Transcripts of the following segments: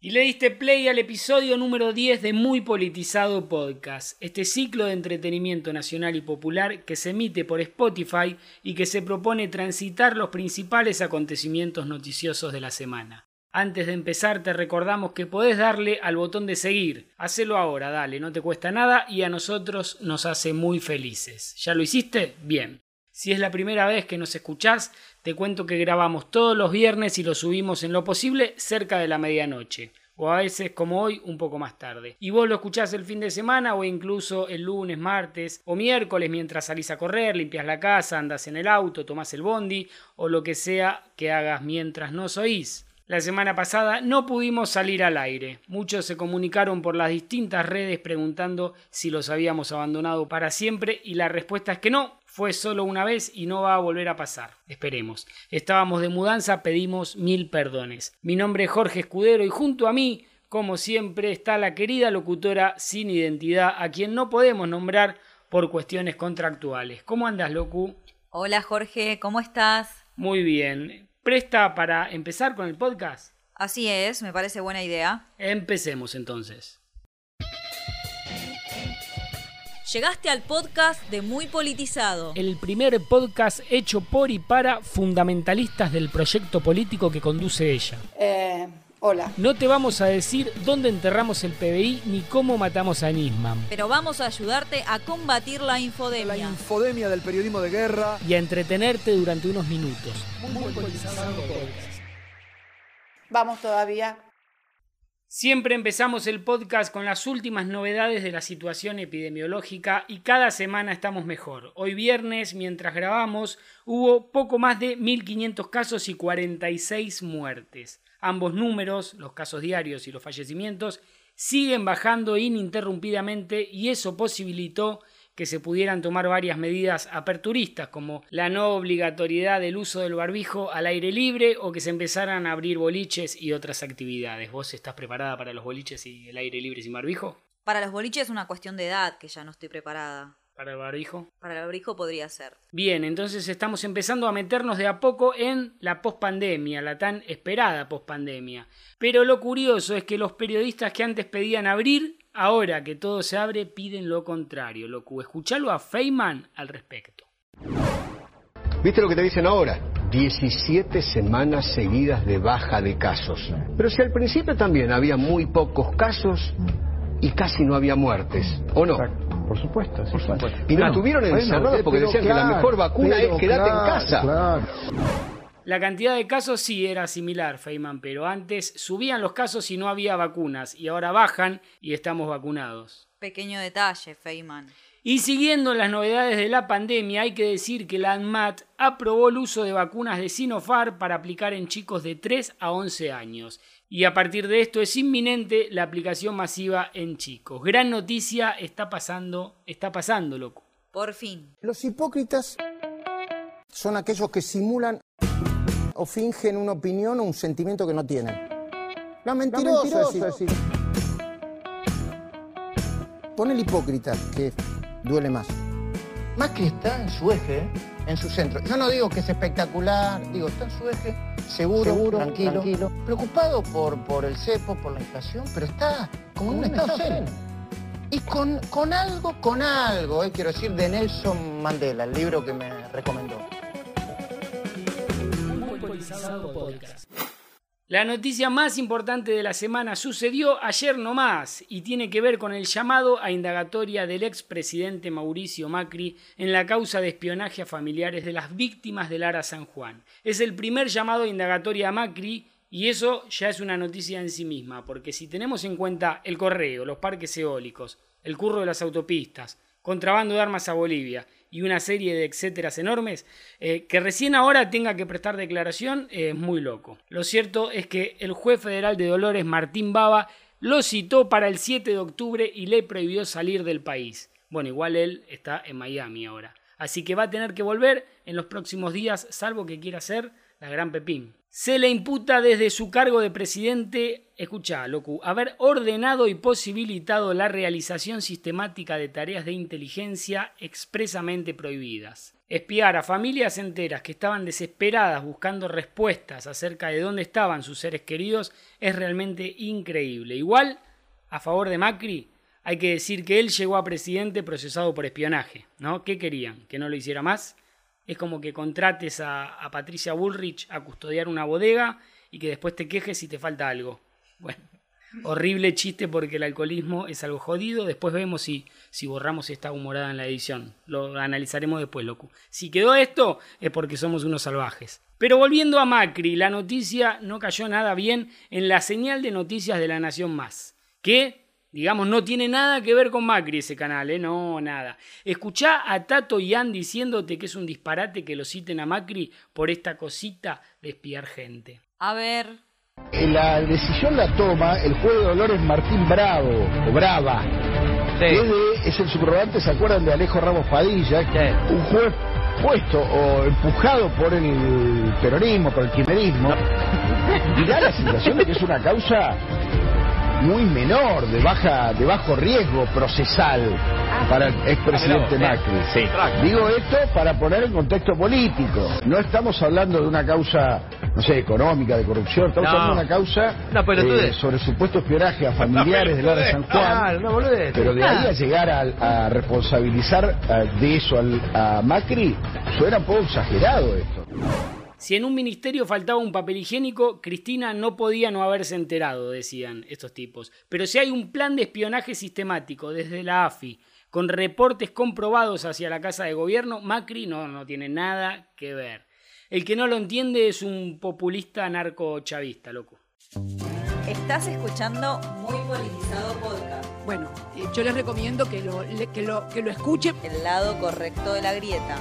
Y le diste play al episodio número 10 de Muy Politizado Podcast, este ciclo de entretenimiento nacional y popular que se emite por Spotify y que se propone transitar los principales acontecimientos noticiosos de la semana. Antes de empezar te recordamos que podés darle al botón de seguir. Hacelo ahora, dale, no te cuesta nada y a nosotros nos hace muy felices. ¿Ya lo hiciste? Bien. Si es la primera vez que nos escuchás, te cuento que grabamos todos los viernes y lo subimos en lo posible cerca de la medianoche, o a veces como hoy un poco más tarde. Y vos lo escuchás el fin de semana o incluso el lunes, martes o miércoles mientras salís a correr, limpias la casa, andas en el auto, tomás el bondi o lo que sea que hagas mientras nos oís. La semana pasada no pudimos salir al aire. Muchos se comunicaron por las distintas redes preguntando si los habíamos abandonado para siempre y la respuesta es que no, fue solo una vez y no va a volver a pasar. Esperemos. Estábamos de mudanza, pedimos mil perdones. Mi nombre es Jorge Escudero y junto a mí, como siempre, está la querida locutora sin identidad a quien no podemos nombrar por cuestiones contractuales. ¿Cómo andas, Locu? Hola, Jorge, ¿cómo estás? Muy bien presta para empezar con el podcast? Así es, me parece buena idea. Empecemos entonces. Llegaste al podcast de Muy Politizado. El primer podcast hecho por y para fundamentalistas del proyecto político que conduce ella. Eh, Hola. No te vamos a decir dónde enterramos el PBI ni cómo matamos a Nisman. Pero vamos a ayudarte a combatir la infodemia. La infodemia del periodismo de guerra. Y a entretenerte durante unos minutos. Vamos todavía. Siempre empezamos el podcast con las últimas novedades de la situación epidemiológica y cada semana estamos mejor. Hoy viernes, mientras grabamos, hubo poco más de 1.500 casos y 46 muertes. Ambos números, los casos diarios y los fallecimientos, siguen bajando ininterrumpidamente y eso posibilitó que se pudieran tomar varias medidas aperturistas, como la no obligatoriedad del uso del barbijo al aire libre o que se empezaran a abrir boliches y otras actividades. ¿Vos estás preparada para los boliches y el aire libre sin barbijo? Para los boliches es una cuestión de edad, que ya no estoy preparada. ¿Para el barbijo? Para el barbijo podría ser. Bien, entonces estamos empezando a meternos de a poco en la pospandemia, la tan esperada pospandemia. Pero lo curioso es que los periodistas que antes pedían abrir, ahora que todo se abre, piden lo contrario. Locu, escuchalo a Feynman al respecto. ¿Viste lo que te dicen ahora? 17 semanas seguidas de baja de casos. Pero si al principio también había muy pocos casos y casi no había muertes, ¿o no? Por supuesto, por supuesto. Y no estuvieron encerrados porque decían que la mejor vacuna es quedarte en casa. La cantidad de casos sí era similar, Feynman, pero antes subían los casos y no había vacunas, y ahora bajan y estamos vacunados. Pequeño detalle, Feynman. Y siguiendo las novedades de la pandemia, hay que decir que la ANMAT aprobó el uso de vacunas de Sinopharm para aplicar en chicos de 3 a 11 años. Y a partir de esto es inminente la aplicación masiva en chicos. Gran noticia está pasando, está pasando, loco. Por fin. Los hipócritas son aquellos que simulan o fingen una opinión o un sentimiento que no tienen. La mentirosa, es decir. Pon el hipócrita, que duele más. Macri está en su eje, en su centro. Yo no digo que es espectacular, digo, está en su eje, seguro, tranquilo, preocupado por, por el cepo, por la inflación, pero está como en un, estado zen. Y con, con algo, con algo, eh, quiero decir, de Nelson Mandela, el libro que me recomendó. La noticia más importante de la semana sucedió ayer nomás y tiene que ver con el llamado a indagatoria del expresidente Mauricio Macri en la causa de espionaje a familiares de las víctimas del Lara San Juan. Es el primer llamado a indagatoria a Macri y eso ya es una noticia en sí misma, porque si tenemos en cuenta el correo, los parques eólicos, el curro de las autopistas, contrabando de armas a Bolivia y una serie de etcéteras enormes, eh, que recién ahora tenga que prestar declaración es muy loco. Lo cierto es que el juez federal de Dolores, Martín Baba, lo citó para el 7 de octubre y le prohibió salir del país. Bueno, igual él está en Miami ahora. Así que va a tener que volver en los próximos días, salvo que quiera ser la gran Pepín. Se le imputa desde su cargo de presidente, escucha, Locu, haber ordenado y posibilitado la realización sistemática de tareas de inteligencia expresamente prohibidas. Espiar a familias enteras que estaban desesperadas buscando respuestas acerca de dónde estaban sus seres queridos es realmente increíble. Igual, a favor de Macri, hay que decir que él llegó a presidente procesado por espionaje, ¿no? ¿Qué querían? ¿Que no lo hiciera más? Es como que contrates a, Patricia Bullrich a custodiar una bodega y que después te quejes si te falta algo. Bueno, horrible chiste porque el alcoholismo es algo jodido. Después vemos si, si borramos esta humorada en la edición. Lo analizaremos después, loco. Si quedó esto es porque somos unos salvajes. Pero volviendo a Macri, la noticia no cayó nada bien en la señal de noticias de la Nación Más. Que, digamos, no tiene nada que ver con Macri ese canal, ¿eh? No, nada. Escuchá a Tato y Ann diciéndote que es un disparate que lo citen a Macri por esta cosita de espiar gente. A ver, La decisión la toma el juez de Dolores Martín Bravo, o Brava. es, de- es el subrogante, ¿se acuerdan de Alejo Ramos Padilla? Un juez puesto o empujado por el peronismo, por el kirchnerismo. Y da la sensación de que es una causa muy menor, de baja, de bajo riesgo procesal para el expresidente Macri. Digo esto para poner en contexto político. No estamos hablando de una causa, no sé, económica, de corrupción, estamos hablando de una causa eh, sobre supuesto espionaje a familiares de Lara San Juan. Pero de ahí a llegar a, a responsabilizar eh, de eso al- a Macri, suena un poco exagerado esto. Si en un ministerio faltaba un papel higiénico, Cristina no podía no haberse enterado, decían estos tipos. Pero si hay un plan de espionaje sistemático desde la AFI, con reportes comprobados hacia la Casa de Gobierno, Macri no, no tiene nada que ver. El que no lo entiende es un populista narco-chavista, loco. estás escuchando Muy Politizado Podcast. Bueno, eh, yo les recomiendo que lo, que lo, que lo escuchen. El lado correcto de la grieta.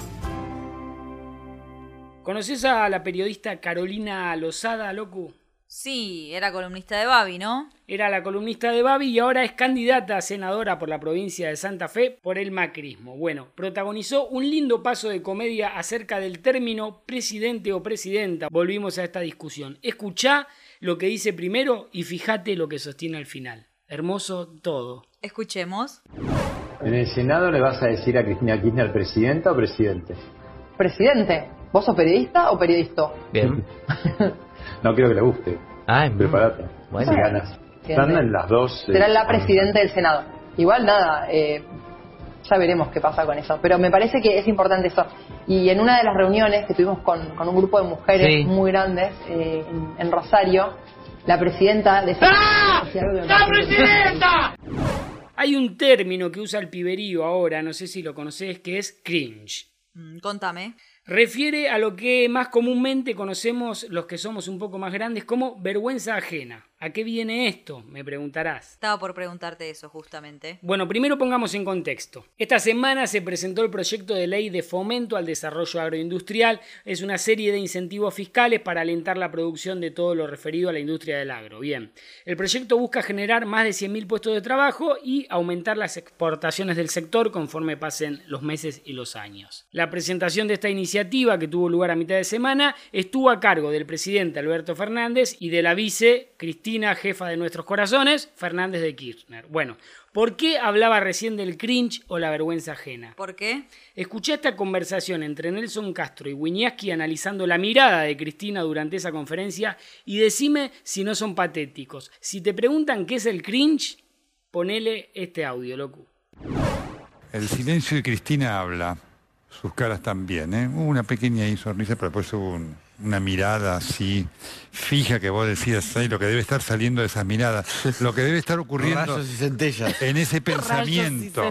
¿Conoces a la periodista Carolina Lozada, loco? Sí, era columnista de Babi, ¿no? Era la columnista de Babi y ahora es candidata a senadora por la provincia de Santa Fe por el macrismo. Bueno, protagonizó un lindo paso de comedia acerca del término presidente o presidenta. Volvimos a esta discusión. Escuchá lo que dice primero y fíjate lo que sostiene al final. Hermoso todo. Escuchemos. En el Senado le vas a decir a Cristina Kirchner presidenta o presidente. Presidente, ¿vos sos periodista o periodista? Bien. No creo que le guste. Prepárate. Bueno. Si ganas. Están en las dos. eh, Será la presidenta del Senado. Igual nada, eh, ya veremos qué pasa con eso. Pero me parece que es importante eso. Y en una de las reuniones que tuvimos con, con un grupo de mujeres Sí. muy grandes eh, en, en Rosario, la presidenta algo que me pareció- Hay un término que usa el piberío ahora, no sé si lo conoces, que es cringe. Mm, contame. Refiere a lo que más comúnmente conocemos los que somos un poco más grandes como vergüenza ajena. ¿A qué viene esto? Me preguntarás. Estaba por preguntarte eso, justamente. Bueno, primero pongamos en contexto. Esta semana se presentó el proyecto de ley de fomento al desarrollo agroindustrial. Es una serie de incentivos fiscales para alentar la producción de todo lo referido a la industria del agro. Bien, el proyecto busca generar más de 100.000 puestos de trabajo y aumentar las exportaciones del sector conforme pasen los meses y los años. La presentación de esta iniciativa, que tuvo lugar a mitad de semana, estuvo a cargo del presidente Alberto Fernández y de la vice Cristina, jefa de nuestros corazones, Fernández de Kirchner. Bueno, ¿por qué hablaba recién del cringe o la vergüenza ajena? ¿Por qué? Escuché esta conversación entre Nelson Castro y Wiñaski analizando la mirada de Cristina durante esa conferencia y decime si no son patéticos. Si te preguntan qué es el cringe, ponele este audio, loco. El silencio de Cristina habla, sus caras también, ¿eh? Hubo una pequeña ahí sonrisa, pero después hubo un- una mirada así fija que vos decías, ay, lo que debe estar saliendo de esas miradas, lo que debe estar ocurriendo Rayos y centellas. en ese pensamiento.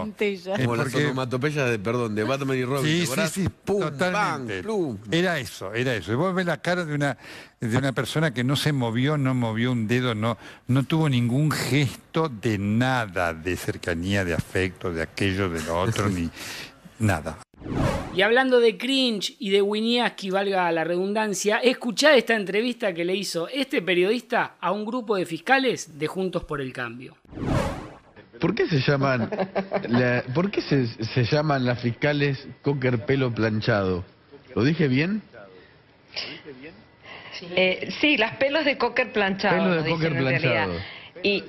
Como las porque- onomatopeyas de, perdón, de Batman y Robin. ¿te Sí, sí, sí, Pum, totalmente. bang, plum. Era eso, era eso. Y vos ves la cara de una, de una persona que no se movió, no movió un dedo, no, no tuvo ningún gesto de nada, de cercanía, de afecto, de aquello, de lo otro, ni nada. Y hablando de cringe y de Wiñaski, valga la redundancia, escuchá esta entrevista que le hizo este periodista a un grupo de fiscales de Juntos por el Cambio. ¿Por qué se llaman la- ¿Por qué se, se llaman las fiscales cocker pelo planchado? ¿Lo dije bien? Eh, sí, las pelos de cocker planchado. De cocker. Y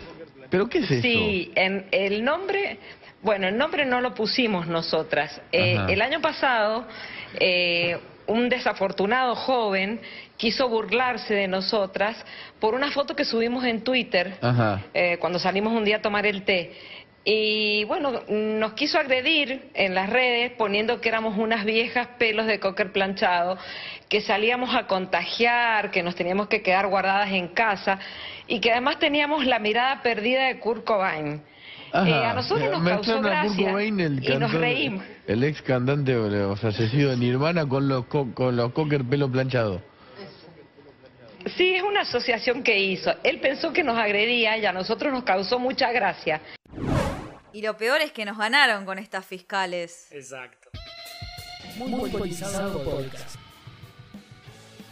¿Pero qué es eso? sí, en el nombre Bueno, el nombre no lo pusimos nosotras. Eh, el año pasado, eh, un desafortunado joven quiso burlarse de nosotras por una foto que subimos en Twitter eh, cuando salimos un día a tomar el té. Y bueno, nos quiso agredir en las redes poniendo que éramos unas viejas pelos de cocker planchado, que salíamos a contagiar, que nos teníamos que quedar guardadas en casa y que además teníamos la mirada perdida de Kurt Cobain. Eh, a nosotros nos causó gracia el y nos reímos. El ex cantante o fallecido de Nirvana con los, co- con los cocker pelo planchado. Sí, es una asociación que hizo. Él pensó que nos agredía y a nosotros nos causó mucha gracia. Y lo peor es que nos ganaron con estas fiscales. Exacto. Muy politizado podcast.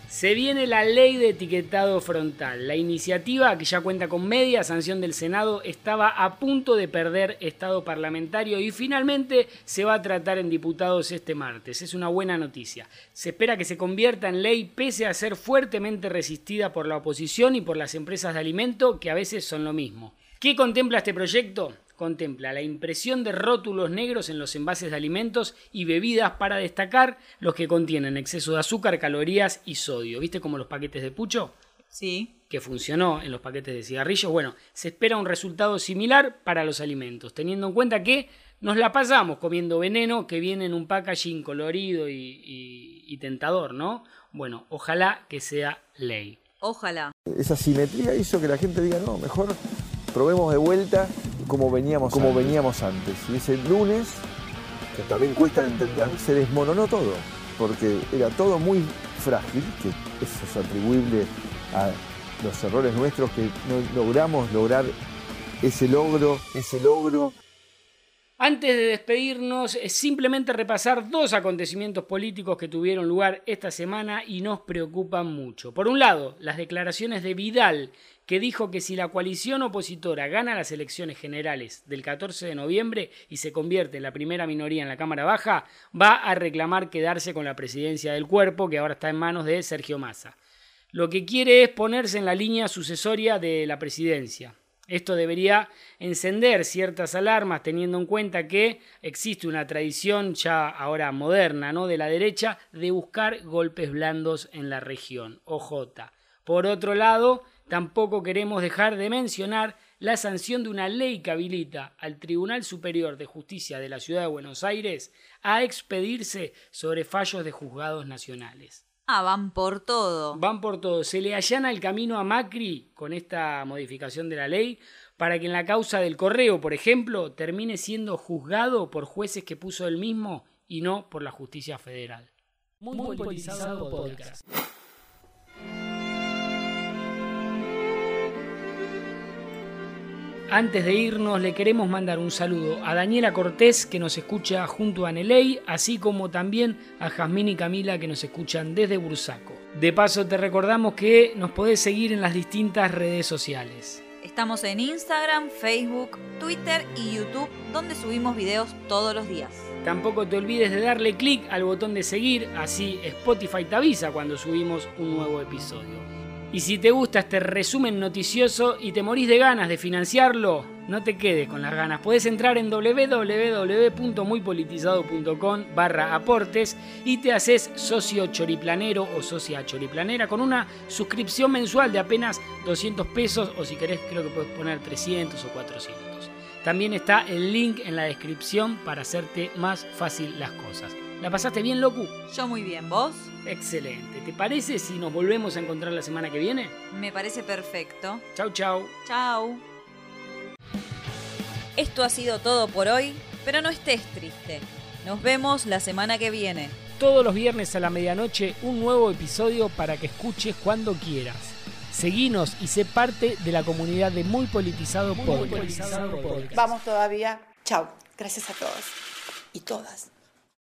Se viene la ley de etiquetado frontal. La iniciativa, que ya cuenta con media sanción del Senado, estaba a punto de perder estado parlamentario y finalmente se va a tratar en diputados este martes. Es una buena noticia. Se espera que se convierta en ley pese a ser fuertemente resistida por la oposición y por las empresas de alimento, que a veces son lo mismo. ¿Qué contempla este proyecto? Contempla la impresión de rótulos negros en los envases de alimentos y bebidas para destacar los que contienen exceso de azúcar, calorías y sodio. ¿Viste como los paquetes de pucho? Sí. Que funcionó en los paquetes de cigarrillos. Bueno, se espera un resultado similar para los alimentos, teniendo en cuenta que nos la pasamos comiendo veneno que viene en un packaging colorido y, y- y tentador, ¿no? Bueno, ojalá que sea ley. Ojalá. Esa simetría hizo que la gente diga, no, mejor probemos de vuelta como veníamos, como veníamos antes. Y ese lunes, que también cuesta entender, se desmoronó todo, porque era todo muy frágil, que eso es atribuible a los errores nuestros que no logramos lograr ese logro, ese logro. Antes de despedirnos, es simplemente repasar dos acontecimientos políticos que tuvieron lugar esta semana y nos preocupan mucho. Por un lado, las declaraciones de Vidal, que dijo que si la coalición opositora gana las elecciones generales del 14 de noviembre y se convierte en la primera minoría en la Cámara Baja, va a reclamar quedarse con la presidencia del cuerpo, que ahora está en manos de Sergio Massa. Lo que quiere es ponerse en la línea sucesoria de la presidencia. Esto debería encender ciertas alarmas teniendo en cuenta que existe una tradición ya ahora moderna, ¿no? de la derecha de buscar golpes blandos en la región. OJ. Por otro lado, tampoco queremos dejar de mencionar la sanción de una ley que habilita al Tribunal Superior de Justicia de la Ciudad de Buenos Aires a expedirse sobre fallos de juzgados nacionales. Ah, van por todo. Van por todo. Se le allana el camino a Macri con esta modificación de la ley para que en la causa del correo, por ejemplo, termine siendo juzgado por jueces que puso él mismo y no por la justicia federal. Muy, politizado podcast. Antes de irnos, le queremos mandar un saludo a Daniela Cortés, que nos escucha junto a Neley, así como también a Jazmín y Camila, que nos escuchan desde Bursaco. De paso, te recordamos que nos podés seguir en las distintas redes sociales. Estamos en Instagram, Facebook, Twitter y YouTube, donde subimos videos todos los días. Tampoco te olvides de darle clic al botón de seguir, así Spotify te avisa cuando subimos un nuevo episodio. Y si te gusta este resumen noticioso y te morís de ganas de financiarlo, no te quedes con las ganas. Puedes entrar en www.muypolitizado.com barra aportes y te haces socio choriplanero o socia choriplanera con una suscripción mensual de apenas 200 pesos o si querés creo que puedes poner 300 o 400. También está el link en la descripción para hacerte más fácil las cosas. ¿La pasaste bien, Locu? Yo muy bien, ¿vos? Excelente. ¿Te parece si nos volvemos a encontrar la semana que viene? Me parece perfecto. Chau, chau. Chau. Esto ha sido todo por hoy, pero no estés triste. Nos vemos la semana que viene. Todos los viernes a la medianoche un nuevo episodio para que escuches cuando quieras. Seguinos y sé parte de la comunidad de Muy Politizado Podcast. Vamos todavía. Chao. Gracias a todos y todas.